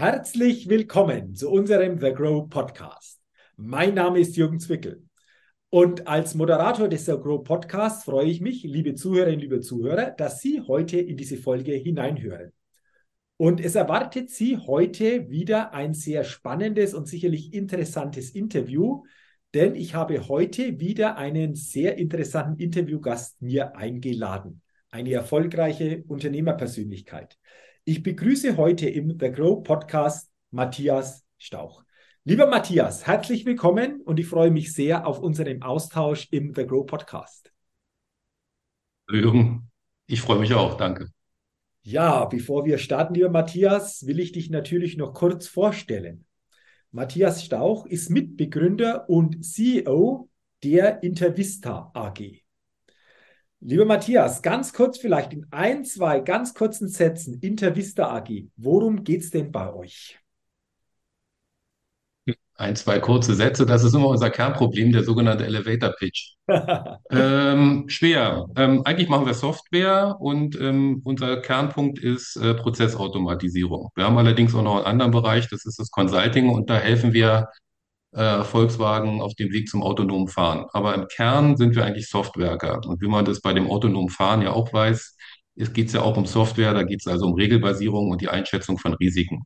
Herzlich willkommen zu unserem The Grow Podcast. Mein Name ist Jürgen Zwickel und als Moderator des The Grow Podcasts freue ich mich, liebe Zuhörerinnen, liebe Zuhörer, dass Sie heute in diese Folge hineinhören. Und es erwartet Sie heute wieder ein sehr spannendes und sicherlich interessantes Interview, denn ich habe heute wieder einen sehr interessanten Interviewgast mir eingeladen, eine erfolgreiche Unternehmerpersönlichkeit. Ich begrüße heute im The Grow Podcast Matthias Stauch. Lieber Matthias, herzlich willkommen und ich freue mich sehr auf unseren Austausch im The Grow Podcast. Jürgen, ich freue mich auch, danke. Ja, bevor wir starten, lieber Matthias, will ich dich natürlich noch kurz vorstellen. Matthias Stauch ist Mitbegründer und CEO der Intervista AG. Lieber Matthias, ganz kurz vielleicht in ein, zwei ganz kurzen Sätzen, Intervista AG, worum geht es denn bei euch? Ein, zwei kurze Sätze, das ist immer unser Kernproblem, der sogenannte Elevator Pitch. ähm, schwer. Ähm, eigentlich machen wir Software und ähm, unser Kernpunkt ist äh, Prozessautomatisierung. Wir haben allerdings auch noch einen anderen Bereich, das ist das Consulting und da helfen wir äh, Volkswagen auf dem Weg zum autonomen Fahren. Aber im Kern sind wir eigentlich Softwerker. Und wie man das bei dem autonomen Fahren ja auch weiß, es geht ja auch um Software, da geht es also um Regelbasierung und die Einschätzung von Risiken.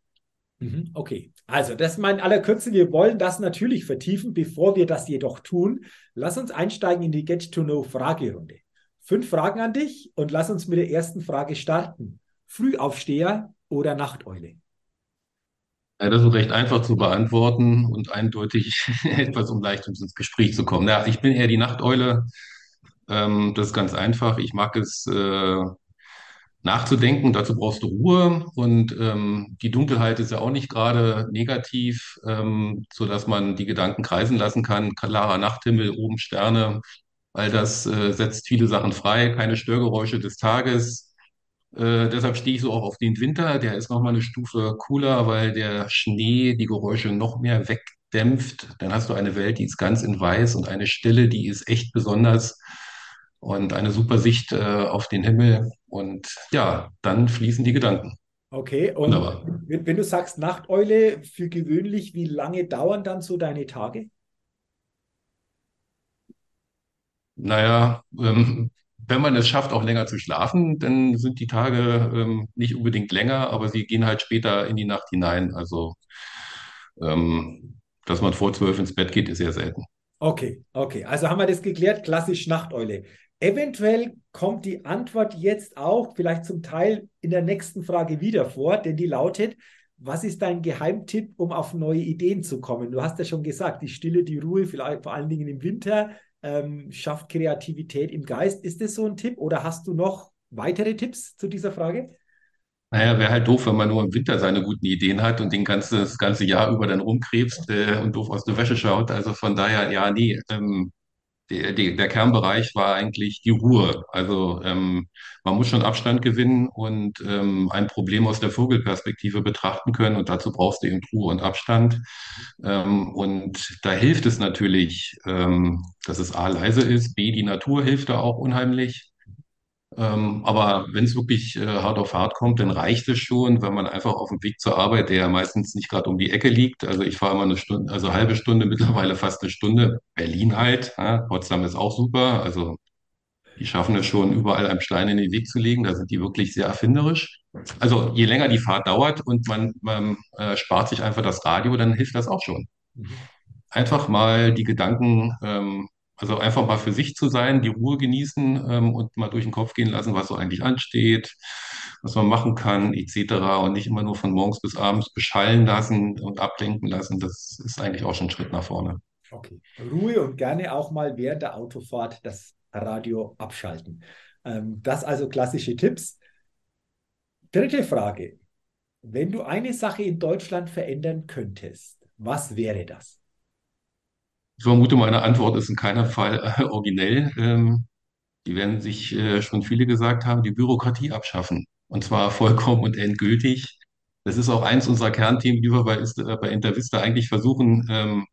Mhm, okay, also das ist mein aller Kürze. Wir wollen das natürlich vertiefen. Bevor wir das jedoch tun, lass uns einsteigen in die Get-to-Know-Fragerunde. Fünf Fragen an dich und lass uns mit der ersten Frage starten. Frühaufsteher oder Nachteule? Ja, das ist recht einfach zu beantworten und eindeutig etwas, um leicht ins Gespräch zu kommen. Ja, ich bin eher die Nachteule. Ähm, das ist ganz einfach. Ich mag es äh, nachzudenken. Dazu brauchst du Ruhe und ähm, die Dunkelheit ist ja auch nicht gerade negativ, ähm, so dass man die Gedanken kreisen lassen kann. Klarer Nachthimmel, oben Sterne, all das äh, setzt viele Sachen frei. Keine Störgeräusche des Tages. Äh, deshalb stehe ich so auch auf den Winter. Der ist nochmal eine Stufe cooler, weil der Schnee die Geräusche noch mehr wegdämpft. Dann hast du eine Welt, die ist ganz in weiß und eine Stille, die ist echt besonders und eine super Sicht äh, auf den Himmel. Und ja, dann fließen die Gedanken. Okay, und Wunderbar. wenn, wenn du sagst Nachteule, für gewöhnlich, wie lange dauern dann so deine Tage? Naja, ähm, wenn man es schafft, auch länger zu schlafen, dann sind die Tage ähm, nicht unbedingt länger, aber sie gehen halt später in die Nacht hinein. Also, ähm, dass man vor zwölf ins Bett geht, ist sehr selten. Okay, okay. Also haben wir das geklärt, klassisch Nachteule. Eventuell kommt die Antwort jetzt auch vielleicht zum Teil in der nächsten Frage wieder vor, denn die lautet, was ist dein Geheimtipp, um auf neue Ideen zu kommen? Du hast ja schon gesagt, die Stille, die Ruhe, vielleicht vor allen Dingen im Winter, ähm, schafft Kreativität im Geist. Ist das so ein Tipp oder hast du noch weitere Tipps zu dieser Frage? Naja, wäre halt doof, wenn man nur im Winter seine guten Ideen hat und den ganze, das ganze Jahr über dann rumkrebst äh, und doof aus der Wäsche schaut. Also von daher, ja, nee, ähm, der, der, der Kernbereich war eigentlich die Ruhe. Also ähm, man muss schon Abstand gewinnen und ähm, ein Problem aus der Vogelperspektive betrachten können. Und dazu brauchst du eben Ruhe und Abstand. Ähm, und da hilft es natürlich, ähm, dass es A leise ist, B die Natur hilft da auch unheimlich. Ähm, aber wenn es wirklich äh, hart auf hart kommt, dann reicht es schon, wenn man einfach auf dem Weg zur Arbeit, der ja meistens nicht gerade um die Ecke liegt. Also ich fahre immer eine Stunde, also eine halbe Stunde, mittlerweile fast eine Stunde. Berlin halt, ja, Potsdam ist auch super. Also die schaffen es schon, überall einen Stein in den Weg zu legen. Da sind die wirklich sehr erfinderisch. Also je länger die Fahrt dauert und man, man äh, spart sich einfach das Radio, dann hilft das auch schon. Mhm. Einfach mal die Gedanken ähm, also einfach mal für sich zu sein, die Ruhe genießen ähm, und mal durch den Kopf gehen lassen, was so eigentlich ansteht, was man machen kann, etc. Und nicht immer nur von morgens bis abends beschallen lassen und ablenken lassen. Das ist eigentlich auch schon ein Schritt nach vorne. Okay. Ruhe und gerne auch mal während der Autofahrt das Radio abschalten. Ähm, das also klassische Tipps. Dritte Frage. Wenn du eine Sache in Deutschland verändern könntest, was wäre das? Ich vermute, meine Antwort ist in keinem Fall äh, originell. Ähm, die werden sich äh, schon viele gesagt haben, die Bürokratie abschaffen. Und zwar vollkommen und endgültig. Das ist auch eins unserer Kernthemen, die wir bei, äh, Intervista eigentlich versuchen ähm,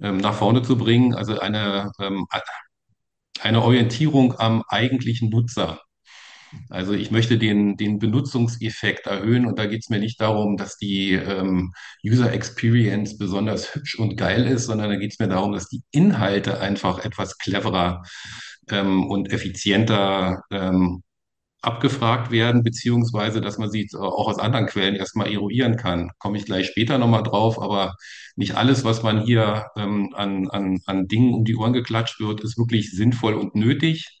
ähm, nach vorne zu bringen. Also eine, eine Orientierung am eigentlichen Nutzer. Also ich möchte den, den Benutzungseffekt erhöhen und da geht es mir nicht darum, dass die ähm, User Experience besonders hübsch und geil ist, sondern da geht es mir darum, dass die Inhalte einfach etwas cleverer ähm, und effizienter ähm, abgefragt werden, beziehungsweise dass man sie auch aus anderen Quellen erstmal eruieren kann. Komme ich gleich später nochmal drauf, aber nicht alles, was man hier ähm, an, an, an Dingen um die Ohren geklatscht wird, ist wirklich sinnvoll und nötig.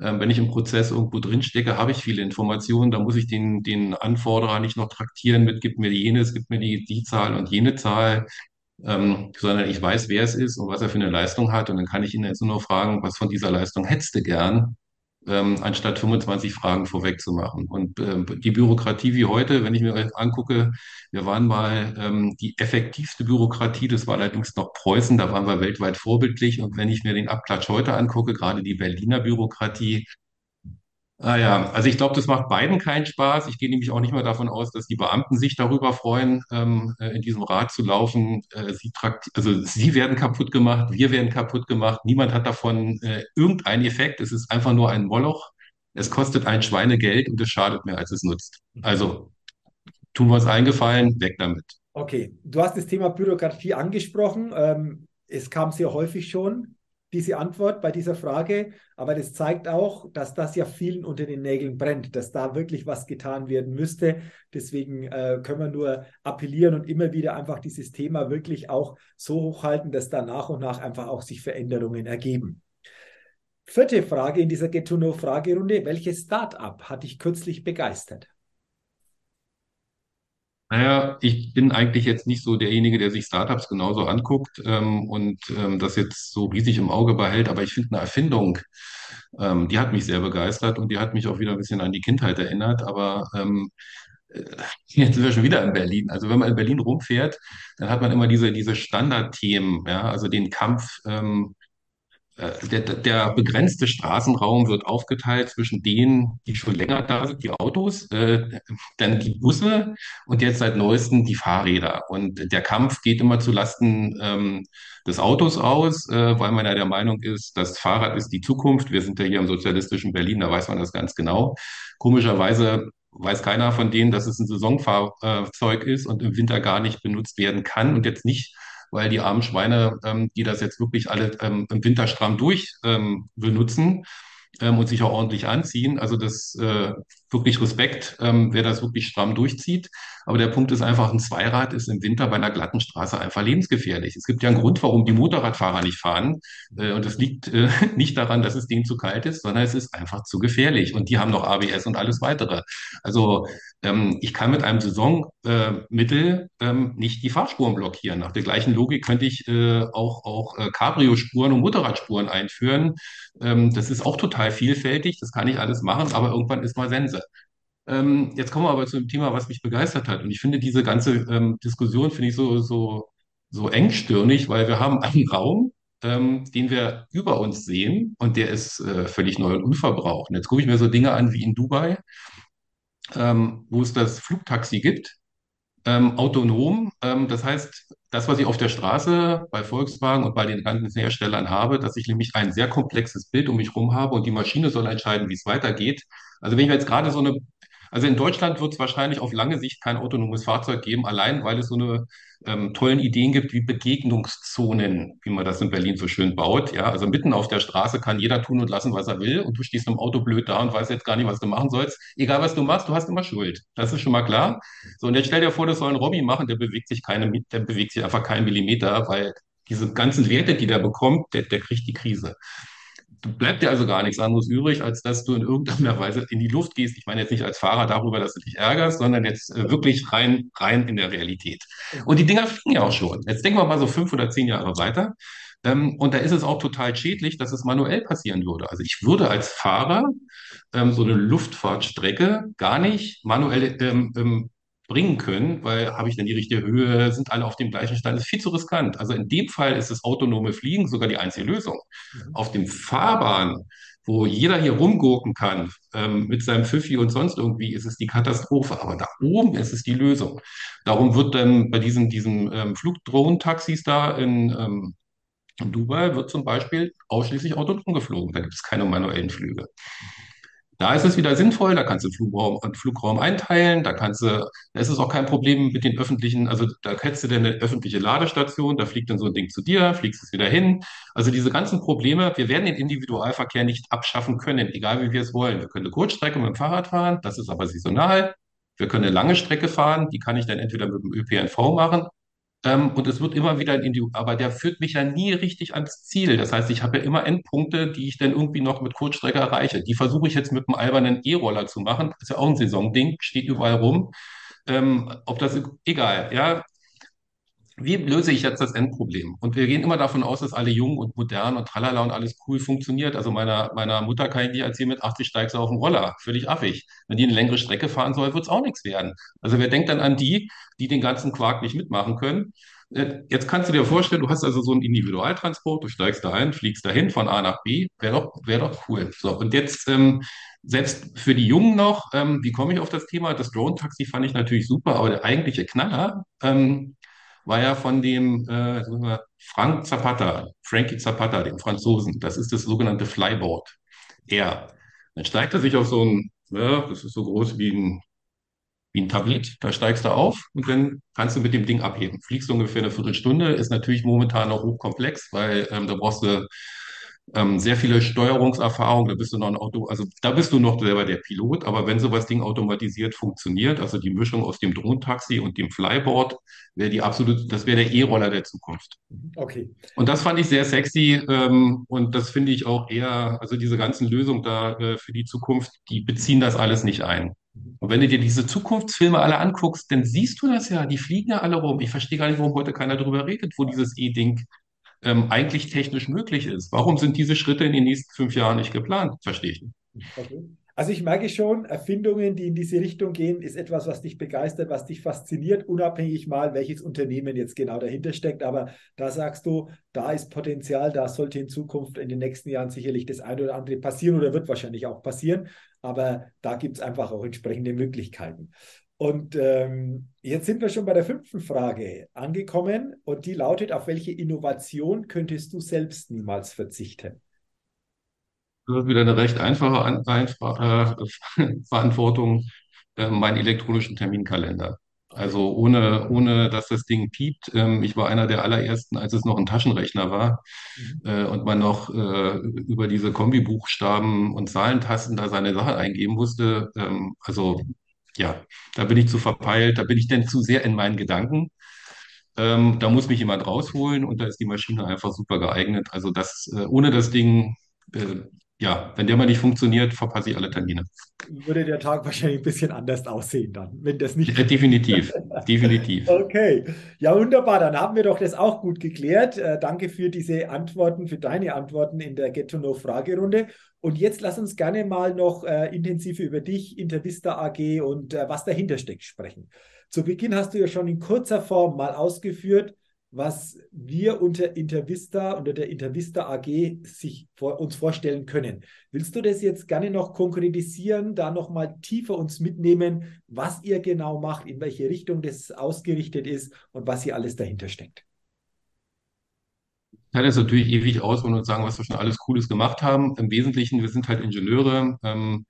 Ähm, wenn ich im Prozess irgendwo drin stecke, habe ich viele Informationen. Da muss ich den, den Anforderer nicht noch traktieren mit, gib mir jenes, gib mir die, die Zahl und jene Zahl, ähm, sondern ich weiß, wer es ist und was er für eine Leistung hat. Und dann kann ich ihn jetzt nur fragen, was von dieser Leistung hättest du gern? Ähm, anstatt 25 Fragen vorwegzumachen. Und ähm, die Bürokratie wie heute, wenn ich mir angucke, wir waren mal ähm, die effektivste Bürokratie, das war allerdings noch Preußen, da waren wir weltweit vorbildlich. Und wenn ich mir den Abklatsch heute angucke, gerade die Berliner Bürokratie, Ah ja, also ich glaube, das macht beiden keinen Spaß. Ich gehe nämlich auch nicht mehr davon aus, dass die Beamten sich darüber freuen, ähm, äh, in diesem Rad zu laufen. Äh, sie also sie werden kaputt gemacht, wir werden kaputt gemacht. Niemand hat davon äh, irgendeinen Effekt. Es ist einfach nur ein Moloch. Es kostet ein Schweinegeld und es schadet mehr, als es nutzt. Also tun wir uns eingefallen, weg damit. Okay, du hast das Thema Bürokratie angesprochen. Ähm, es kam sehr häufig schon diese Antwort bei dieser Frage, aber das zeigt auch, dass das ja vielen unter den Nägeln brennt, dass da wirklich was getan werden müsste. Deswegen äh, können wir nur appellieren und immer wieder einfach dieses Thema wirklich auch so hochhalten, dass da nach und nach einfach auch sich Veränderungen ergeben. Vierte Frage in dieser Get-to-Know-Fragerunde. Welches Start-up hat dich kürzlich begeistert? Naja, ich bin eigentlich jetzt nicht so derjenige, der sich Startups genauso anguckt ähm, und ähm, das jetzt so riesig im Auge behält, aber ich finde eine Erfindung, ähm, die hat mich sehr begeistert und die hat mich auch wieder ein bisschen an die Kindheit erinnert, aber ähm, äh, jetzt sind wir schon wieder in Berlin. Also wenn man in Berlin rumfährt, dann hat man immer diese, diese Standardthemen, ja, also den Kampf ähm, äh, der, der begrenzte Straßenraum wird aufgeteilt zwischen denen, die schon länger da sind, die Autos, äh, dann die Busse und jetzt seit neuestem die Fahrräder. Und der Kampf geht immer zu Lasten ähm, des Autos aus, äh, weil man ja der Meinung ist, das Fahrrad ist die Zukunft. Wir sind ja hier im sozialistischen Berlin, da weiß man das ganz genau. Komischerweise weiß keiner von denen, dass es ein Saisonfahrzeug ist und im Winter gar nicht benutzt werden kann und jetzt nicht weil die armen Schweine, ähm, die das jetzt wirklich alle ähm, im Winter stramm durch ähm, benutzen ähm, und sich auch ordentlich anziehen. Also das äh, wirklich Respekt, ähm, wer das wirklich stramm durchzieht. Aber der Punkt ist einfach, ein Zweirad ist im Winter bei einer glatten Straße einfach lebensgefährlich. Es gibt ja einen Grund, warum die Motorradfahrer nicht fahren. Äh, und das liegt äh, nicht daran, dass es denen zu kalt ist, sondern es ist einfach zu gefährlich. Und die haben noch ABS und alles weitere. Also ähm, ich kann mit einem Saisonmittel äh, ähm, nicht die Fahrspuren blockieren. Nach der gleichen Logik könnte ich äh, auch, auch äh, Cabrio-Spuren und Motorradspuren einführen. Ähm, das ist auch total vielfältig, das kann ich alles machen, aber irgendwann ist mal Sense. Ähm, jetzt kommen wir aber zu dem Thema, was mich begeistert hat. Und ich finde diese ganze ähm, Diskussion finde ich so, so, so engstirnig, weil wir haben einen Raum, ähm, den wir über uns sehen und der ist äh, völlig neu und unverbraucht. Und jetzt gucke ich mir so Dinge an wie in Dubai, ähm, wo es das Flugtaxi gibt, ähm, autonom. Ähm, das heißt, das, was ich auf der Straße bei Volkswagen und bei den ganzen Herstellern habe, dass ich nämlich ein sehr komplexes Bild um mich herum habe und die Maschine soll entscheiden, wie es weitergeht. Also wenn ich mir jetzt gerade so eine also in Deutschland wird es wahrscheinlich auf lange Sicht kein autonomes Fahrzeug geben, allein weil es so eine ähm, tollen Ideen gibt wie Begegnungszonen, wie man das in Berlin so schön baut. Ja, also mitten auf der Straße kann jeder tun und lassen, was er will, und du stehst im Auto blöd da und weißt jetzt gar nicht, was du machen sollst. Egal was du machst, du hast immer Schuld. Das ist schon mal klar. So, und jetzt stell dir vor, das soll ein Robby machen, der bewegt sich keine, der bewegt sich einfach keinen Millimeter, weil diese ganzen Werte, die der bekommt, der, der kriegt die Krise bleibt dir also gar nichts anderes übrig, als dass du in irgendeiner Weise in die Luft gehst. Ich meine jetzt nicht als Fahrer darüber, dass du dich ärgerst, sondern jetzt äh, wirklich rein, rein in der Realität. Und die Dinger fliegen ja auch schon. Jetzt denken wir mal so fünf oder zehn Jahre weiter. Ähm, und da ist es auch total schädlich, dass es manuell passieren würde. Also ich würde als Fahrer ähm, so eine Luftfahrtstrecke gar nicht manuell ähm, ähm bringen können, weil habe ich denn die richtige Höhe, sind alle auf dem gleichen Stand, das ist viel zu riskant. Also in dem Fall ist das autonome Fliegen sogar die einzige Lösung. Mhm. Auf dem Fahrbahn, wo jeder hier rumgurken kann, ähm, mit seinem Pfiffi und sonst irgendwie, ist es die Katastrophe. Aber da oben ist es die Lösung. Darum wird dann bei diesen, diesen ähm, Flugdrohnen-Taxis da in, ähm, in Dubai wird zum Beispiel ausschließlich autonom geflogen. Da gibt es keine manuellen Flüge. Da ist es wieder sinnvoll, da kannst du Flugraum, Flugraum einteilen, da kannst du, da ist es auch kein Problem mit den öffentlichen, also da hättest du dann eine öffentliche Ladestation, da fliegt dann so ein Ding zu dir, fliegst es wieder hin. Also diese ganzen Probleme, wir werden den Individualverkehr nicht abschaffen können, egal wie wir es wollen. Wir können eine Kurzstrecke mit dem Fahrrad fahren, das ist aber saisonal. Wir können eine lange Strecke fahren, die kann ich dann entweder mit dem ÖPNV machen ähm, und es wird immer wieder ein Individuum, aber der führt mich ja nie richtig ans Ziel. Das heißt, ich habe ja immer Endpunkte, die ich dann irgendwie noch mit Kurzstrecke erreiche. Die versuche ich jetzt mit einem albernen E-Roller zu machen. Das ist ja auch ein Saisonding, steht überall rum. Ähm, ob das, egal, ja wie löse ich jetzt das Endproblem? Und wir gehen immer davon aus, dass alle jung und modern und tralala und alles cool funktioniert. Also meiner, meiner Mutter kann ich nicht erzählen, mit 80 steigst du auf den Roller. Völlig affig. Wenn die eine längere Strecke fahren soll, wird es auch nichts werden. Also wer denkt dann an die, die den ganzen Quark nicht mitmachen können? Äh, Jetzt kannst du dir vorstellen, du hast also so einen Individualtransport, du steigst da ein, fliegst dahin von A nach B, wäre doch, wäre doch cool. So, und jetzt ähm, selbst für die Jungen noch, ähm, wie komme ich auf das Thema? Das Drone-Taxi fand ich natürlich super, aber der eigentliche Knaller, ähm, war ja von dem äh, Frank Zapata, Frankie Zapata, dem Franzosen. Das ist das sogenannte Flyboard Air. Dann steigt er sich auf so ein, ja, das ist so groß wie ein, wie ein Tablett. Da steigst du auf und dann kannst du mit dem Ding abheben. Fliegst ungefähr eine Viertelstunde, ist natürlich momentan noch hochkomplex, weil ähm, da brauchst du ähm, sehr viele Steuerungserfahrung, da bist du noch ein Auto, also da bist du noch selber der Pilot, aber wenn sowas Ding automatisiert funktioniert, also die Mischung aus dem Drohnentaxi und dem Flyboard, wäre die absolut, das wäre der E-Roller der Zukunft. Okay. Und das fand ich sehr sexy ähm, und das finde ich auch eher, also diese ganzen Lösungen da äh, für die Zukunft, die beziehen das alles nicht ein. Und wenn du dir diese Zukunftsfilme alle anguckst, dann siehst du das ja, die fliegen ja alle rum. Ich verstehe gar nicht, warum heute keiner drüber redet, wo dieses E-Ding ähm, eigentlich technisch möglich ist. Warum sind diese Schritte in den nächsten fünf Jahren nicht geplant? Verstehe ich nicht. Okay. Also ich merke schon, Erfindungen, die in diese Richtung gehen, ist etwas, was dich begeistert, was dich fasziniert, unabhängig mal, welches Unternehmen jetzt genau dahinter steckt. Aber da sagst du, da ist Potenzial, da sollte in Zukunft in den nächsten Jahren sicherlich das eine oder andere passieren oder wird wahrscheinlich auch passieren. Aber da gibt es einfach auch entsprechende Möglichkeiten. Und ähm, jetzt sind wir schon bei der fünften Frage angekommen und die lautet, auf welche Innovation könntest du selbst niemals verzichten? Das ist wieder eine recht einfache An äh, Verantwortung, äh, meinen elektronischen Terminkalender. Also ohne, ohne dass das Ding piept. Ähm, ich war einer der allerersten, als es noch ein Taschenrechner war Mhm. äh, und man noch äh, über diese Kombibuchstaben und Zahlentasten da seine Sachen eingeben musste. Ähm, also ja, da bin ich zu verpeilt, da bin ich denn zu sehr in meinen Gedanken. Ähm, da muss mich jemand rausholen und da ist die Maschine einfach super geeignet. Also das, äh, ohne das Ding, äh, ja, wenn der mal nicht funktioniert, verpasse ich alle Termine. Würde der Tag wahrscheinlich ein bisschen anders aussehen dann, wenn das nicht Äh, definitiv, definitiv. Okay, ja wunderbar, dann haben wir doch das auch gut geklärt. Äh, danke für diese Antworten, für deine Antworten in der Get to Know Fragerunde. Und jetzt lass uns gerne mal noch äh, intensiver über dich, Intervista AG und äh, was dahinter steckt sprechen. Zu Beginn hast du ja schon in kurzer Form mal ausgeführt, was wir unter Intervista, unter der Intervista AG sich vor, uns vorstellen können. Willst du das jetzt gerne noch konkretisieren, da noch mal tiefer uns mitnehmen, was ihr genau macht, in welche Richtung das ausgerichtet ist und was hier alles dahinter steckt? Ich kann jetzt natürlich ewig ausholen und sagen, was wir schon alles Cooles gemacht haben. Im Wesentlichen, wir sind halt Ingenieure, ähm,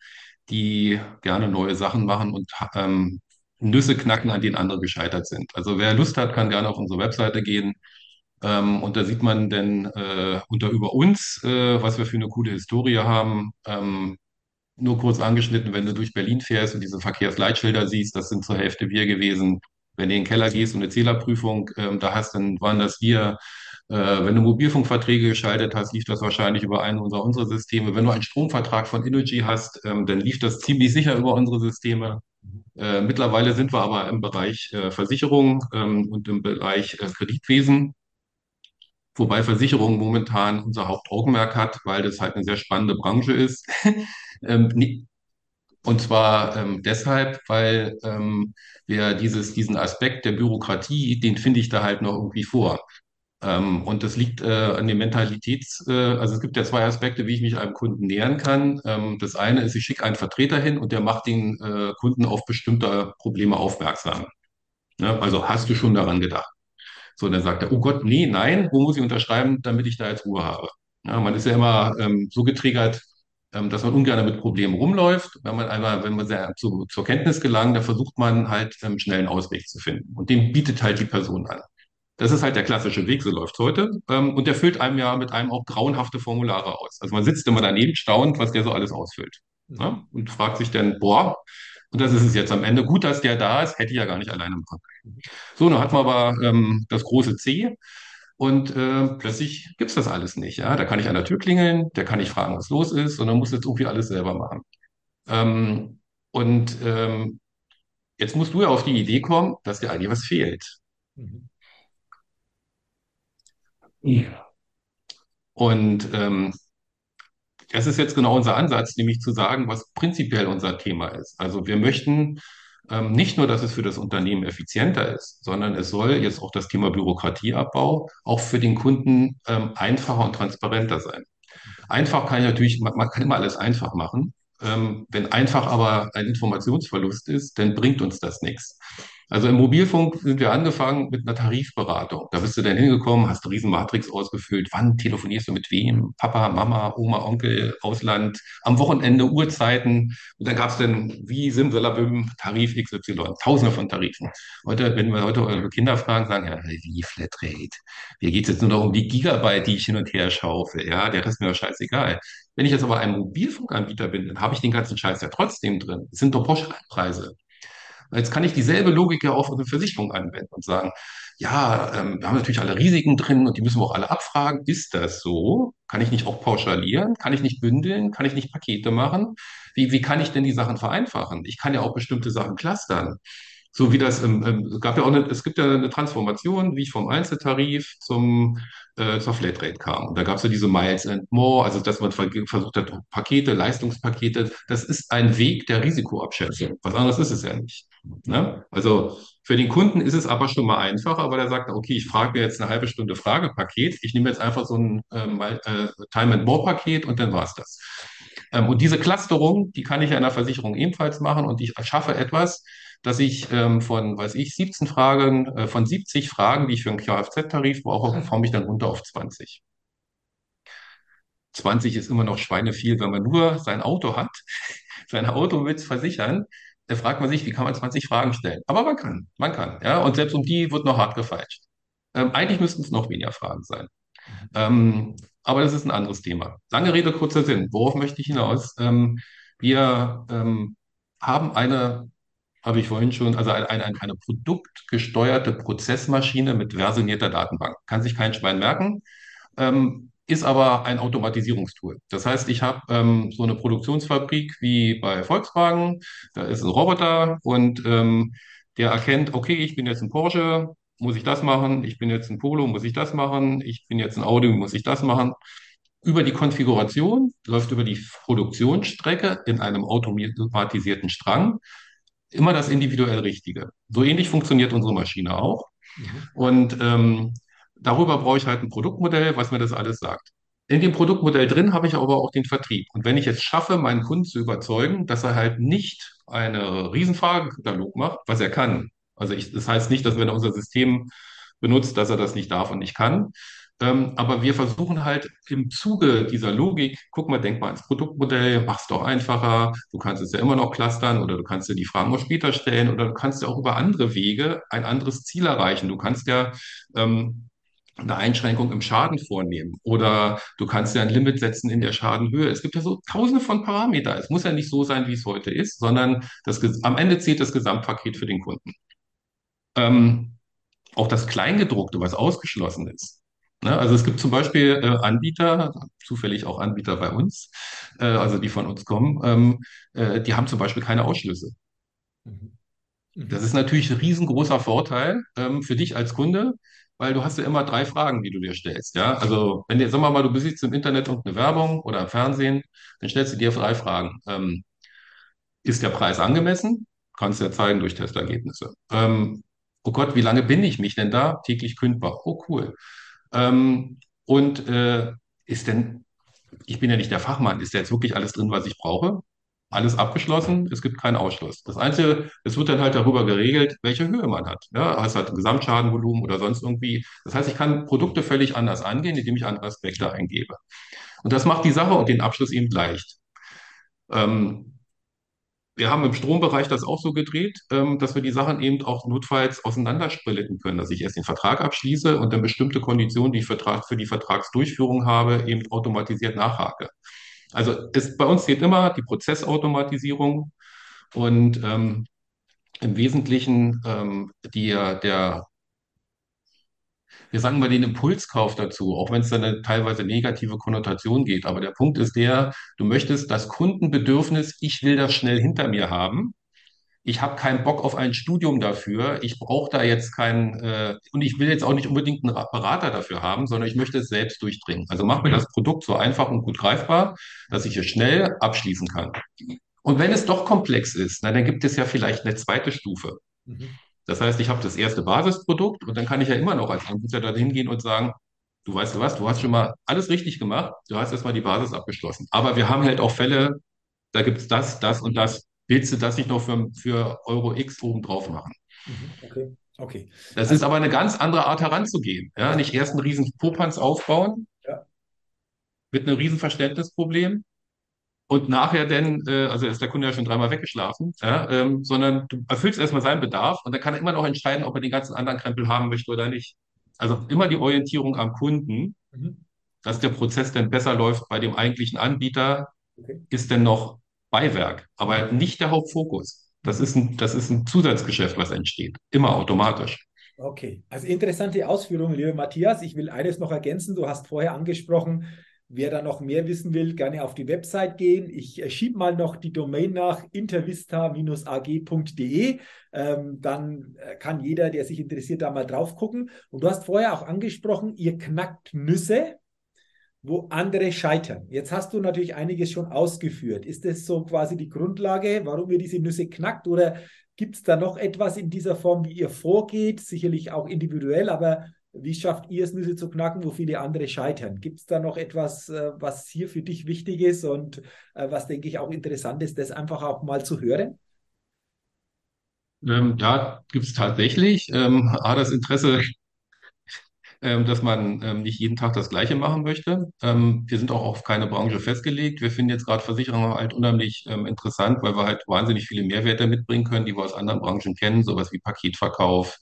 die gerne neue Sachen machen und ähm, Nüsse knacken, an denen andere gescheitert sind. Also wer Lust hat, kann gerne auf unsere Webseite gehen. Ähm, und da sieht man dann äh, unter über uns, äh, was wir für eine coole Historie haben. Ähm, nur kurz angeschnitten, wenn du durch Berlin fährst und diese Verkehrsleitschilder siehst, das sind zur Hälfte wir gewesen. Wenn du in den Keller gehst und eine Zählerprüfung ähm, da hast, dann waren das wir. Äh, wenn du Mobilfunkverträge geschaltet hast, lief das wahrscheinlich über einen unserer unsere Systeme. Wenn du einen Stromvertrag von Innogy hast, ähm, dann lief das ziemlich sicher über unsere Systeme. Äh, mittlerweile sind wir aber im Bereich äh, Versicherung ähm, und im Bereich äh, Kreditwesen. Wobei Versicherung momentan unser Hauptaugenmerk hat, weil das halt eine sehr spannende Branche ist. ähm, und zwar ähm, deshalb, weil ähm, wir dieses, diesen Aspekt der Bürokratie, den finde ich da halt noch irgendwie vor. Ähm, und das liegt äh, an dem Mentalitäts, äh, also es gibt ja zwei Aspekte, wie ich mich einem Kunden nähern kann. Ähm, das eine ist, ich schicke einen Vertreter hin und der macht den äh, Kunden auf bestimmte Probleme aufmerksam. Ne? Also hast du schon daran gedacht? So, dann sagt er, oh Gott, nee, nein, wo muss ich unterschreiben, damit ich da jetzt Ruhe habe? Ja, man ist ja immer ähm, so getriggert, ähm, dass man ungern mit Problemen rumläuft. Wenn man einmal, wenn man sehr zu, zur Kenntnis gelangt, dann versucht man halt ähm, schnell einen Ausweg zu finden. Und den bietet halt die Person an. Das ist halt der klassische Weg, so läuft heute. Ähm, und der füllt einem ja mit einem auch grauenhafte Formulare aus. Also man sitzt immer daneben, staunt, was der so alles ausfüllt. Ne? Und fragt sich dann, boah, und das ist es jetzt am Ende. Gut, dass der da ist, hätte ich ja gar nicht alleine machen können. So, dann hat man aber ähm, das große C und äh, plötzlich gibt's das alles nicht. Ja? Da kann ich an der Tür klingeln, der kann ich fragen, was los ist, und dann muss jetzt irgendwie alles selber machen. Ähm, und ähm, jetzt musst du ja auf die Idee kommen, dass dir eigentlich was fehlt. Mhm. Und ähm, das ist jetzt genau unser Ansatz, nämlich zu sagen, was prinzipiell unser Thema ist. Also wir möchten ähm, nicht nur, dass es für das Unternehmen effizienter ist, sondern es soll jetzt auch das Thema Bürokratieabbau auch für den Kunden ähm, einfacher und transparenter sein. Einfach kann ich natürlich, man, man kann immer alles einfach machen. Ähm, wenn einfach aber ein Informationsverlust ist, dann bringt uns das nichts. Also im Mobilfunk sind wir angefangen mit einer Tarifberatung. Da bist du dann hingekommen, hast eine riesen Matrix ausgefüllt. Wann telefonierst du mit wem? Papa, Mama, Oma, Onkel, Ausland, am Wochenende, Uhrzeiten. Und dann gab es dann wie Simsalabim Tarif XY, tausende von Tarifen. Heute, wenn wir heute eure Kinder fragen, sagen, ja, wie Flatrate? Mir geht es jetzt nur noch um die Gigabyte, die ich hin und her schaufel. Ja, der Rest ist mir scheißegal. Wenn ich jetzt aber ein Mobilfunkanbieter bin, dann habe ich den ganzen Scheiß ja trotzdem drin. Es sind doch Pauschalpreise. Jetzt kann ich dieselbe Logik ja auf eine Versicherung anwenden und sagen, ja, ähm, wir haben natürlich alle Risiken drin und die müssen wir auch alle abfragen. Ist das so? Kann ich nicht auch pauschalieren? Kann ich nicht bündeln? Kann ich nicht Pakete machen? Wie, wie kann ich denn die Sachen vereinfachen? Ich kann ja auch bestimmte Sachen clustern. So wie das es gab ja auch eine, es gibt ja eine Transformation, wie ich vom Einzeltarif zum, äh, zur Flatrate kam. Und da gab es ja diese Miles and More, also dass man ver- versucht hat, Pakete, Leistungspakete, das ist ein Weg der Risikoabschätzung. Was anderes ist es ja nicht. Ne? Also für den Kunden ist es aber schon mal einfacher, weil er sagt, okay, ich frage mir jetzt eine halbe Stunde Fragepaket, ich nehme jetzt einfach so ein ähm, äh, Time and More Paket und dann war's das. Ähm, und diese Clusterung, die kann ich ja in der Versicherung ebenfalls machen und ich erschaffe etwas, dass ich ähm, von, weiß ich, 17 Fragen, äh, von 70 Fragen, die ich für einen Kfz-Tarif brauche, forme ich dann runter auf 20. 20 ist immer noch schweineviel, wenn man nur sein Auto hat, sein Auto mit versichern. Da fragt man sich, wie kann man 20 Fragen stellen? Aber man kann, man kann, ja. Und selbst um die wird noch hart gefeilscht. Ähm, eigentlich müssten es noch weniger Fragen sein. Ähm, aber das ist ein anderes Thema. Lange Rede, kurzer Sinn. Worauf möchte ich hinaus? Ähm, wir ähm, haben eine, habe ich vorhin schon, also eine, eine, eine produktgesteuerte Prozessmaschine mit versionierter Datenbank. Kann sich kein Schwein merken, ähm, ist aber ein Automatisierungstool. Das heißt, ich habe ähm, so eine Produktionsfabrik wie bei Volkswagen. Da ist ein Roboter und ähm, der erkennt, okay, ich bin jetzt ein Porsche, muss ich das machen? Ich bin jetzt ein Polo, muss ich das machen? Ich bin jetzt ein Audi, muss ich das machen? Über die Konfiguration läuft über die Produktionsstrecke in einem automatisierten Strang immer das individuell Richtige. So ähnlich funktioniert unsere Maschine auch. Mhm. Und ähm, darüber brauche ich halt ein Produktmodell, was mir das alles sagt. In dem Produktmodell drin habe ich aber auch den Vertrieb. Und wenn ich es schaffe, meinen Kunden zu überzeugen, dass er halt nicht eine Riesenfragekatalog macht, was er kann. Also ich, das heißt nicht, dass wenn er unser System benutzt, dass er das nicht darf und nicht kann. Ähm, aber wir versuchen halt im Zuge dieser Logik, guck mal, denk mal ans Produktmodell, mach's doch einfacher. Du kannst es ja immer noch clustern oder du kannst dir die Fragen auch später stellen oder du kannst ja auch über andere Wege ein anderes Ziel erreichen. Du kannst ja ähm, eine Einschränkung im Schaden vornehmen oder du kannst ja ein Limit setzen in der Schadenhöhe. Es gibt ja so tausende von Parametern. Es muss ja nicht so sein, wie es heute ist, sondern das, am Ende zählt das Gesamtpaket für den Kunden. Ähm, auch das Kleingedruckte, was ausgeschlossen ist. Ne? Also es gibt zum Beispiel äh, Anbieter, zufällig auch Anbieter bei uns, äh, also die von uns kommen, ähm, äh, die haben zum Beispiel keine Ausschlüsse. Mhm. Das Mhm. ist natürlich ein riesengroßer Vorteil ähm, für dich als Kunde, weil du hast ja immer drei Fragen, die du dir stellst. Ja, also wenn dir, sagen wir mal, du besiehst im Internet irgendeine Werbung oder im Fernsehen, dann stellst du dir drei Fragen. Ähm, ist der Preis angemessen? Kannst du ja zeigen durch Testergebnisse. Ähm, oh Gott, wie lange bin ich mich denn da? Täglich kündbar. Oh, cool. Ähm, und äh, ist denn, ich bin ja nicht der Fachmann, ist da jetzt wirklich alles drin, was ich brauche? Alles abgeschlossen, es gibt keinen Ausschluss. Das Einzige, es wird dann halt darüber geregelt, welche Höhe man hat. Ja, hast halt ein Gesamtschadenvolumen oder sonst irgendwie. Das heißt, ich kann Produkte völlig anders angehen, indem ich andere Aspekte eingebe. Und das macht die Sache und den Abschluss eben leicht. Ähm, wir haben im Strombereich das auch so gedreht, ähm, dass wir die Sachen eben auch notfalls auseinandersplitten können, dass ich erst den Vertrag abschließe und dann bestimmte Konditionen, die ich Vertrag, für die Vertragsdurchführung habe, eben automatisiert nachhake. Also ist, bei uns geht immer die Prozessautomatisierung und ähm, im Wesentlichen ähm, die, der, wir sagen mal den Impulskauf dazu, auch wenn es dann eine teilweise negative Konnotation geht. Aber der Punkt ist der, du möchtest das Kundenbedürfnis, ich will das schnell hinter mir haben. Ich habe keinen Bock auf ein Studium dafür. Ich brauche da jetzt keinen, äh, und ich will jetzt auch nicht unbedingt einen Berater dafür haben, sondern ich möchte es selbst durchdringen. Also mach mir das Produkt so einfach und gut greifbar, dass ich es schnell abschließen kann. Und wenn es doch komplex ist, na, dann gibt es ja vielleicht eine zweite Stufe. Mhm. Das heißt, ich habe das erste Basisprodukt und dann kann ich ja immer noch als Anbieter da hingehen und sagen, du weißt du was, du hast schon mal alles richtig gemacht, du hast erstmal die Basis abgeschlossen. Aber wir haben halt auch Fälle, da gibt es das, das und das. Willst du das nicht noch für, für Euro X oben drauf machen? Mhm. Okay. Okay. Das ist aber eine ganz andere Art heranzugehen. Ja? Nicht erst einen riesen Popanz aufbauen Ja. mit einem riesen Verständnisproblem und nachher denn, äh, also ist der Kunde ja schon dreimal weggeschlafen, ja, ähm, sondern du erfüllst erstmal seinen Bedarf und dann kann er immer noch entscheiden, ob er den ganzen anderen Krempel haben möchte oder nicht. Also immer die Orientierung am Kunden, Mhm. dass der Prozess dann besser läuft bei dem eigentlichen Anbieter, Okay. ist dann noch Beiwerk, aber nicht der Hauptfokus. Das ist ein, das ist ein Zusatzgeschäft, was entsteht. Immer automatisch. Okay, also interessante Ausführungen, lieber Matthias. Ich will eines noch ergänzen. Du hast vorher angesprochen, wer da noch mehr wissen will, gerne auf die Website gehen. Ich äh, schiebe mal noch die Domain nach intervista-ag.de. Ähm, dann äh, kann jeder, der sich interessiert, da mal drauf gucken. Und du hast vorher auch angesprochen, ihr knackt Nüsse, wo andere scheitern. Jetzt hast du natürlich einiges schon ausgeführt. Ist das so quasi die Grundlage, warum ihr diese Nüsse knackt? Oder gibt es da noch etwas in dieser Form, wie ihr vorgeht? Sicherlich auch individuell, aber wie schafft ihr es, Nüsse zu knacken, wo viele andere scheitern? Gibt es da noch etwas, äh, was hier für dich wichtig ist und äh, was, denke ich, auch interessant ist, das einfach auch mal zu hören? Ähm, ja, gibt es tatsächlich. Ähm, A, das Interesse dass man ähm, nicht jeden Tag das Gleiche machen möchte. Ähm, wir sind auch auf keine Branche festgelegt. Wir finden jetzt gerade Versicherungen halt unheimlich ähm, interessant, weil wir halt wahnsinnig viele Mehrwerte mitbringen können, die wir aus anderen Branchen kennen, sowas wie Paketverkauf,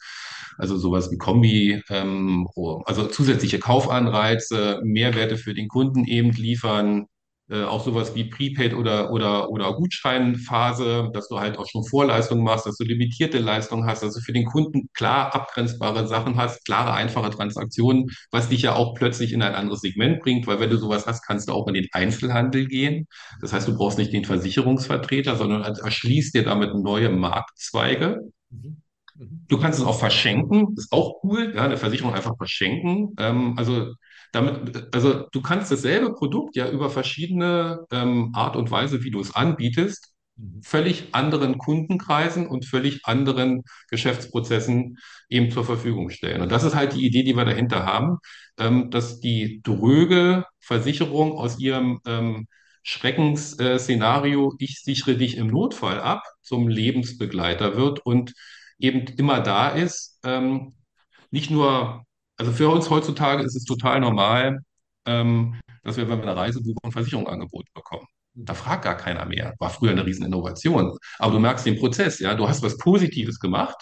also sowas wie Kombi, ähm, oh, also zusätzliche Kaufanreize, Mehrwerte für den Kunden eben liefern. Äh, auch sowas wie Prepaid oder, oder, oder Gutscheinphase, dass du halt auch schon Vorleistungen machst, dass du limitierte Leistungen hast, dass du für den Kunden klar abgrenzbare Sachen hast, klare, einfache Transaktionen, was dich ja auch plötzlich in ein anderes Segment bringt, weil wenn du sowas hast, kannst du auch in den Einzelhandel gehen. Das heißt, du brauchst nicht den Versicherungsvertreter, sondern erschließt dir damit neue Marktzweige. Mhm. Mhm. Du kannst es auch verschenken, ist auch cool, ja, eine Versicherung einfach verschenken. Ähm, also damit, also du kannst dasselbe Produkt ja über verschiedene ähm, Art und Weise, wie du es anbietest, Mhm. völlig anderen Kundenkreisen und völlig anderen Geschäftsprozessen eben zur Verfügung stellen. Und das ist halt die Idee, die wir dahinter haben, ähm, dass die dröge Versicherung aus ihrem ähm, Schreckensszenario, ich sichere dich im Notfall ab, zum Lebensbegleiter wird und eben immer da ist, ähm, nicht nur, also für uns heutzutage ist es total normal, ähm, dass wir, wenn wir eine Reise buchen, ein Versicherungsangebot bekommen. Da fragt gar keiner mehr. War früher eine Rieseninnovation. Aber du merkst den Prozess, ja. Du hast was Positives gemacht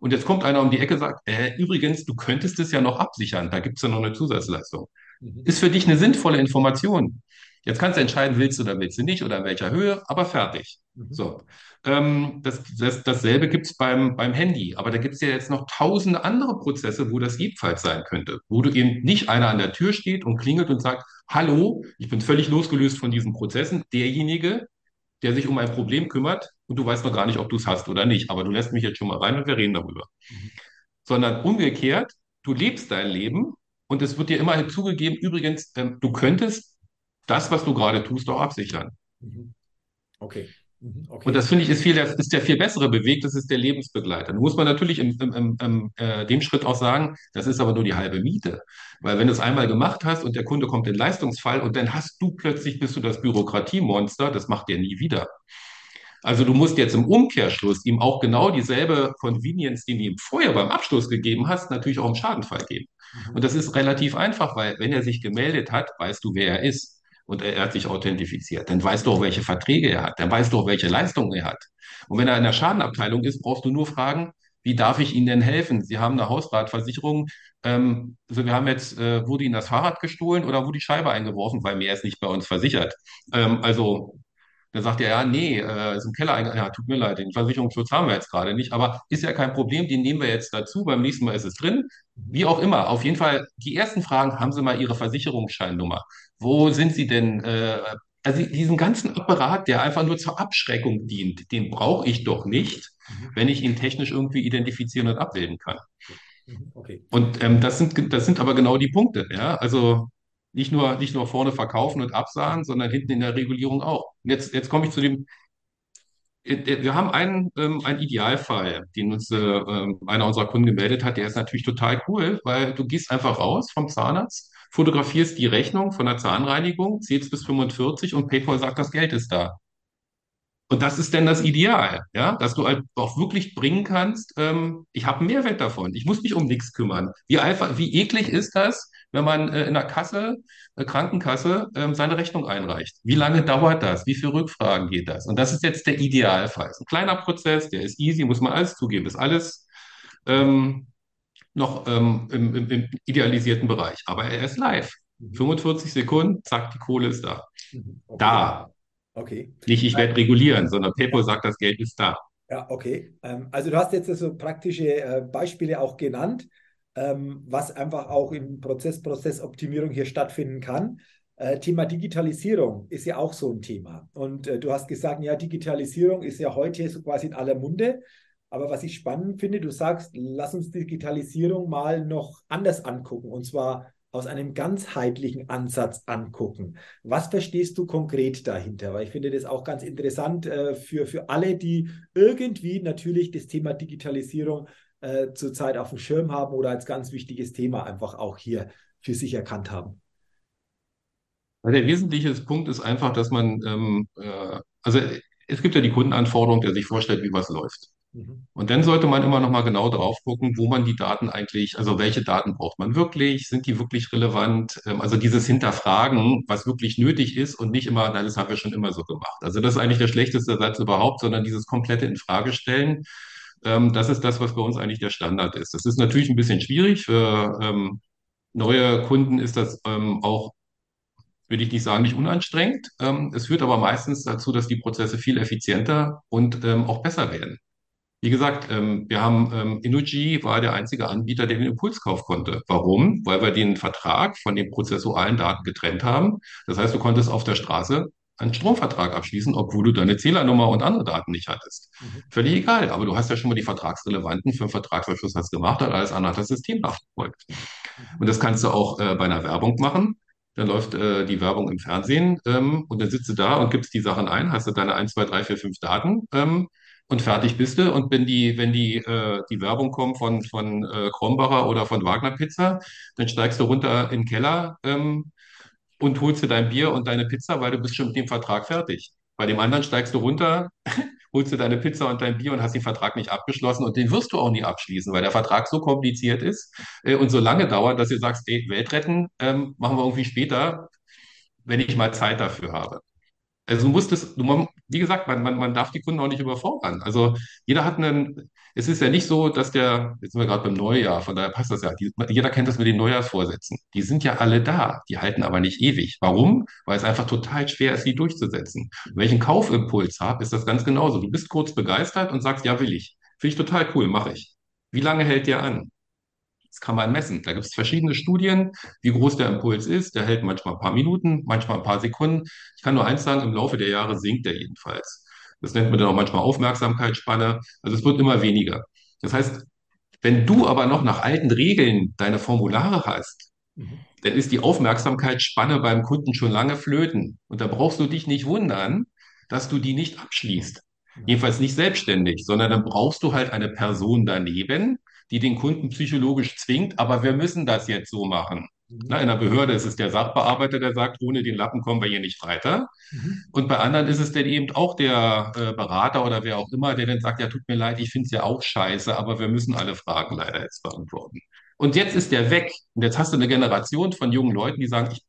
und jetzt kommt einer um die Ecke und sagt, äh, übrigens, du könntest es ja noch absichern. Da gibt es ja noch eine Zusatzleistung. Mhm. Ist für dich eine sinnvolle Information. Jetzt kannst du entscheiden, willst du oder willst du nicht oder in welcher Höhe, aber fertig. Mhm. So. Ähm, das, das, dasselbe gibt es beim, beim Handy, aber da gibt es ja jetzt noch tausende andere Prozesse, wo das ebenfalls sein könnte, wo du eben nicht einer an der Tür steht und klingelt und sagt, hallo, ich bin völlig losgelöst von diesen Prozessen, derjenige, der sich um ein Problem kümmert und du weißt noch gar nicht, ob du es hast oder nicht, aber du lässt mich jetzt schon mal rein und wir reden darüber. Mhm. Sondern umgekehrt, du lebst dein Leben und es wird dir immer hinzugegeben, übrigens, ähm, du könntest das, was du gerade tust, auch absichern. Mhm. Okay. Mhm. Und Okay. das finde ich ist viel, der, ist der viel bessere Weg, das ist der Lebensbegleiter. Nun muss man natürlich im, im, im äh, dem Schritt auch sagen, das ist aber nur die halbe Miete. Weil wenn du es einmal gemacht hast und der Kunde kommt in Leistungsfall und dann hast du plötzlich, bist du das Bürokratiemonster, das macht der nie wieder. Also du musst jetzt im Umkehrschluss ihm auch genau dieselbe Convenience, die du ihm vorher beim Abschluss gegeben hast, natürlich auch im Schadenfall geben. Mhm. Und das ist relativ einfach, weil wenn er sich gemeldet hat, weißt du, wer er ist. Und er, hat sich authentifiziert, dann weißt du auch, welche Verträge er hat, dann weißt du auch, welche Leistungen er hat. Und wenn er in der Schadenabteilung ist, brauchst du nur fragen, wie darf ich Ihnen denn helfen? Sie haben eine Hausratversicherung. Ähm, also wir haben jetzt, äh, wurde Ihnen das Fahrrad gestohlen oder wurde die Scheibe eingeworfen, weil mehr ist nicht bei uns versichert. Ähm, also dann sagt er, ja, nee, äh, ist im Keller einge ja, tut mir leid, den Versicherungsschutz haben wir jetzt gerade nicht, aber ist ja kein Problem, den nehmen wir jetzt dazu, beim nächsten Mal ist es drin. Wie auch immer, auf jeden Fall, die ersten Fragen, haben Sie mal Ihre Versicherungsscheinnummer? Wo sind Sie denn? Äh, also diesen ganzen Apparat, der einfach nur zur Abschreckung dient, den brauche ich doch nicht, Mhm. wenn ich ihn technisch irgendwie identifizieren und abbilden kann. Mhm. Okay. Und ähm, das sind, das sind aber genau die Punkte, ja. Also nicht nur, nicht nur vorne verkaufen und absahen, sondern hinten in der Regulierung auch. Und jetzt, jetzt komme ich zu dem, äh, äh, wir haben einen, ähm, einen Idealfall, den uns äh, ähm, einer unserer Kunden gemeldet hat. Der ist natürlich total cool, weil du gehst einfach raus vom Zahnarzt, fotografierst die Rechnung von der Zahnreinigung, zählst bis 45 und PayPal sagt, das Geld ist da. Und das ist denn das Ideal, ja, dass du halt auch wirklich bringen kannst, ähm, ich habe einen Mehrwert davon. Ich muss mich um nichts kümmern. Wie einfach, wie eklig ist das, wenn man äh, in der Kasse, äh, Krankenkasse, ähm, seine Rechnung einreicht? Wie lange dauert das? Wie viele Rückfragen geht das? Und das ist jetzt der Idealfall. Ist ein kleiner Prozess, der ist easy, muss man alles zugeben, ist alles ähm, noch ähm, im, im, im idealisierten Bereich. Aber er ist live. Mhm. 45 Sekunden, zack, die Kohle ist da. Mhm. Okay. Da. Okay. Nicht, ich werde regulieren, sondern PayPal sagt, das Geld ist da. Ja, okay. Ähm, also du hast jetzt so praktische äh, Beispiele auch genannt, ähm, was einfach auch in Prozess, Prozessoptimierung hier stattfinden kann. Äh, Thema Digitalisierung ist ja auch so ein Thema. Und äh, du hast gesagt, ja, Digitalisierung ist ja heute so quasi in aller Munde. Aber was ich spannend finde, du sagst, lass uns Digitalisierung mal noch anders angucken. Und zwar aus einem ganzheitlichen Ansatz angucken. Was verstehst du konkret dahinter? Weil ich finde das auch ganz interessant äh, für, für alle, die irgendwie natürlich das Thema Digitalisierung äh, zurzeit auf dem Schirm haben oder als ganz wichtiges Thema einfach auch hier für sich erkannt haben. Der wesentliche Punkt ist einfach, dass man, ähm, äh, also es gibt ja die Kundenanforderung, der sich vorstellt, wie was läuft. Mhm. Und dann sollte man immer noch mal genau drauf gucken, wo man die Daten eigentlich, also welche Daten braucht man wirklich, sind die wirklich relevant? Ähm, also dieses Hinterfragen, was wirklich nötig ist und nicht immer, na, das haben wir schon immer so gemacht. Also das ist eigentlich der schlechteste Satz überhaupt, sondern dieses komplette Infragestellen. Ähm, das ist das, was bei uns eigentlich der Standard ist. Das ist natürlich ein bisschen schwierig. Für ähm, neue Kunden ist das auch will ich nicht sagen, nicht unanstrengend. Es führt aber meistens dazu, dass die Prozesse viel effizienter und auch besser werden. Wie gesagt, ähm, wir haben, ähm, Innogy war der einzige Anbieter, der den Impulskauf konnte. Warum? Weil wir den Vertrag von den prozessualen Daten getrennt haben. Das heißt, du konntest auf der Straße einen Stromvertrag abschließen, obwohl du deine Zählernummer und andere Daten nicht hattest. Mhm. Völlig egal, aber du hast ja schon mal die Vertragsrelevanten für einen Vertragsabschluss hast gemacht und alles andere hat das System nachverfolgt. Und das kannst du auch äh, bei einer Werbung machen. Dann läuft äh, die Werbung im Fernsehen ähm, und dann sitzt du da und gibst die Sachen ein, hast du deine 1, 2, 3, 4, 5 Daten ähm, und fertig bist du. Und wenn die, wenn die, äh, die Werbung kommt von, von äh, Krombacher oder von Wagner Pizza, dann steigst du runter in den Keller ähm, und holst dir dein Bier und deine Pizza, weil du bist schon mit dem Vertrag fertig. Bei dem anderen steigst du runter, holst dir deine Pizza und dein Bier und hast den Vertrag nicht abgeschlossen und den wirst du auch nie abschließen, weil der Vertrag so kompliziert ist äh, und so lange dauert, dass du sagst, ey, Welt retten, ähm, machen wir irgendwie später, wenn ich mal Zeit dafür habe. Also du, man, wie gesagt, man, man, man darf die Kunden auch nicht überfordern. Also jeder hat einen, es ist ja nicht so, dass der, jetzt sind wir gerade beim Neujahr, von daher passt das ja. Die, jeder kennt das mit den Neujahrsvorsätzen. Die sind ja alle da, die halten aber nicht ewig. Warum? Weil es einfach total schwer ist, sie durchzusetzen. Wenn ich einen Kaufimpuls habe, ist das ganz genauso. Du bist kurz begeistert und sagst, ja, will ich. Finde ich total cool, mache ich. Wie lange hält der an? Das kann man messen. Da gibt es verschiedene Studien, wie groß der Impuls ist. Der hält manchmal ein paar Minuten, manchmal ein paar Sekunden. Ich kann nur eins sagen, im Laufe der Jahre sinkt der jedenfalls. Das nennt man dann auch manchmal Aufmerksamkeitsspanne. Also es wird immer weniger. Das heißt, wenn du aber noch nach alten Regeln deine Formulare hast, Mhm. dann ist die Aufmerksamkeitsspanne beim Kunden schon lange flöten. Und da brauchst du dich nicht wundern, dass du die nicht abschließt. Jedenfalls nicht selbstständig, sondern dann brauchst du halt eine Person daneben, die den Kunden psychologisch zwingt, aber wir müssen das jetzt so machen. Mhm. Na, in der Behörde ist es der Sachbearbeiter, der sagt, ohne den Lappen kommen wir hier nicht weiter. Mhm. Und bei anderen ist es dann eben auch der äh, Berater oder wer auch immer, der dann sagt, ja, tut mir leid, ich finde es ja auch scheiße, aber wir müssen alle Fragen leider jetzt beantworten. Und jetzt ist der weg. Und jetzt hast du eine Generation von jungen Leuten, die sagen, ich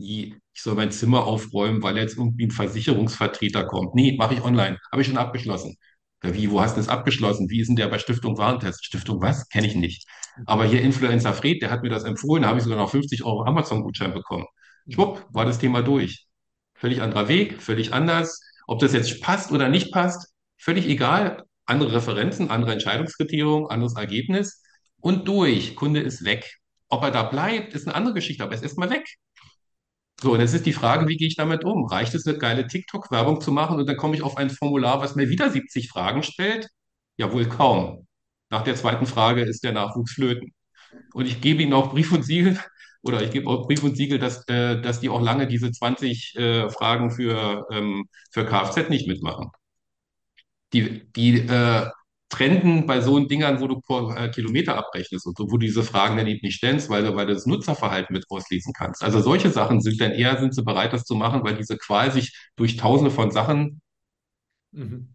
ich soll mein Zimmer aufräumen, weil jetzt irgendwie ein Versicherungsvertreter kommt. Nee, mache ich online. Habe ich schon abgeschlossen. Ja, wie, wo hast du das abgeschlossen? Wie ist denn der bei Stiftung Warentest? Stiftung was? Kenne ich nicht. Aber hier Influencer Fred, der hat mir das empfohlen, da habe ich sogar noch 50 Euro Amazon-Gutschein bekommen. Schwupp, war das Thema durch. Völlig anderer Weg, völlig anders. Ob das jetzt passt oder nicht passt, völlig egal. Andere Referenzen, andere Entscheidungskriterien, anderes Ergebnis und durch. Kunde ist weg. Ob er da bleibt, ist eine andere Geschichte, aber er ist erstmal weg. So, und jetzt ist die Frage, wie gehe ich damit um? Reicht es, eine geile TikTok-Werbung zu machen und dann komme ich auf ein Formular, was mir wieder 70 Fragen stellt? Ja, wohl kaum. Nach der zweiten Frage ist der Nachwuchs flöten. Und ich gebe ihnen auch Brief und Siegel, oder ich gebe auch Brief und Siegel, dass, äh, dass die auch lange diese 20 äh, Fragen für, ähm, für Kfz nicht mitmachen. Die, die äh, Trenden bei so Dingern, wo du pro äh, Kilometer abrechnest und so, wo du diese Fragen dann eben nicht stellst, weil du, weil du das Nutzerverhalten mit auslesen kannst. Also solche Sachen sind dann eher, sind sie bereit, das zu machen, weil diese Qual sich durch tausende von Sachen. Mhm.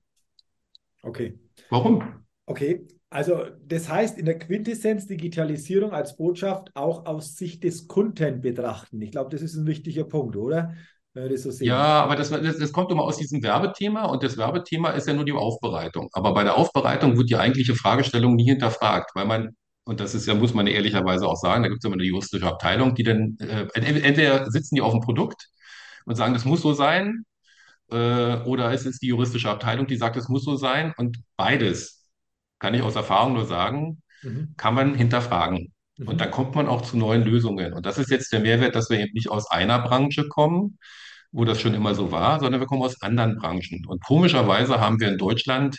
Okay. Warum? Okay, also das heißt in der Quintessenz Digitalisierung als Botschaft auch aus Sicht des Kunden betrachten. Ich glaube, das ist ein wichtiger Punkt, oder? Das so sehen. Ja, aber das, das, das kommt immer aus diesem Werbethema und das Werbethema ist ja nur die Aufbereitung. Aber bei der Aufbereitung wird die eigentliche Fragestellung nie hinterfragt, weil man, und das ist ja, muss man ehrlicherweise auch sagen, da gibt es immer eine juristische Abteilung, die dann, äh, entweder sitzen die auf dem Produkt und sagen, das muss so sein, äh, oder es ist die juristische Abteilung, die sagt, es muss so sein und beides kann ich aus Erfahrung nur sagen, mhm. kann man hinterfragen. Mhm. Und dann kommt man auch zu neuen Lösungen. Und das ist jetzt der Mehrwert, dass wir eben nicht aus einer Branche kommen, wo das schon immer so war, sondern wir kommen aus anderen Branchen. Und komischerweise haben wir in Deutschland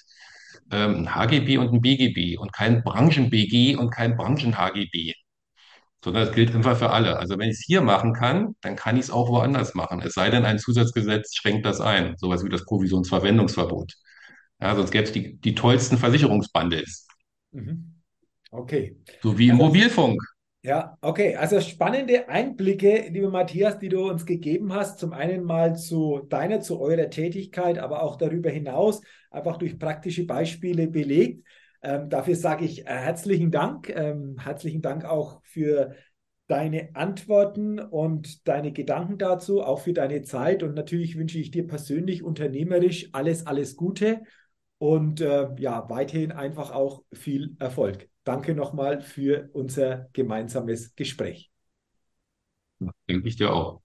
ähm, ein HGB und ein BGB und kein Branchen-BG und kein Branchen-HGB. Sondern das gilt einfach für alle. Also wenn ich es hier machen kann, dann kann ich es auch woanders machen. Es sei denn, ein Zusatzgesetz schränkt das ein, sowas wie das Provisionsverwendungsverbot. Ja, sonst gäbe es die, die tollsten Versicherungsbundles. Mhm. Okay. So wie im also, Mobilfunk. Ja, okay. Also spannende Einblicke, lieber Matthias, die du uns gegeben hast. Zum einen mal zu deiner, zu eurer Tätigkeit, aber auch darüber hinaus, einfach durch praktische Beispiele belegt. Ähm, dafür sage ich äh, herzlichen Dank. Ähm, herzlichen Dank auch für deine Antworten und deine Gedanken dazu, auch für deine Zeit. Und natürlich wünsche ich dir persönlich unternehmerisch alles, alles Gute und äh, ja, weiterhin einfach auch viel Erfolg. Danke nochmal für unser gemeinsames Gespräch. Denke ich dir auch.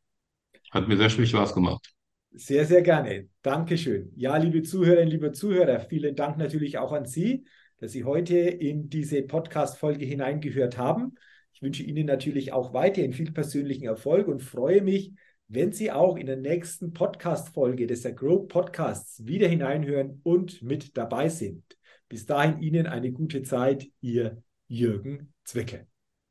Hat mir sehr viel Spaß gemacht. Sehr, sehr gerne. Dankeschön. Ja, liebe Zuhörerinnen, liebe Zuhörer, vielen Dank natürlich auch an Sie, dass Sie heute in diese Podcast-Folge hineingehört haben. Ich wünsche Ihnen natürlich auch weiterhin viel persönlichen Erfolg und freue mich, wenn Sie auch in der nächsten Podcast-Folge des Grow Podcasts wieder hineinhören und mit dabei sind. Bis dahin Ihnen eine gute Zeit, Ihr Jürgen Zwicke.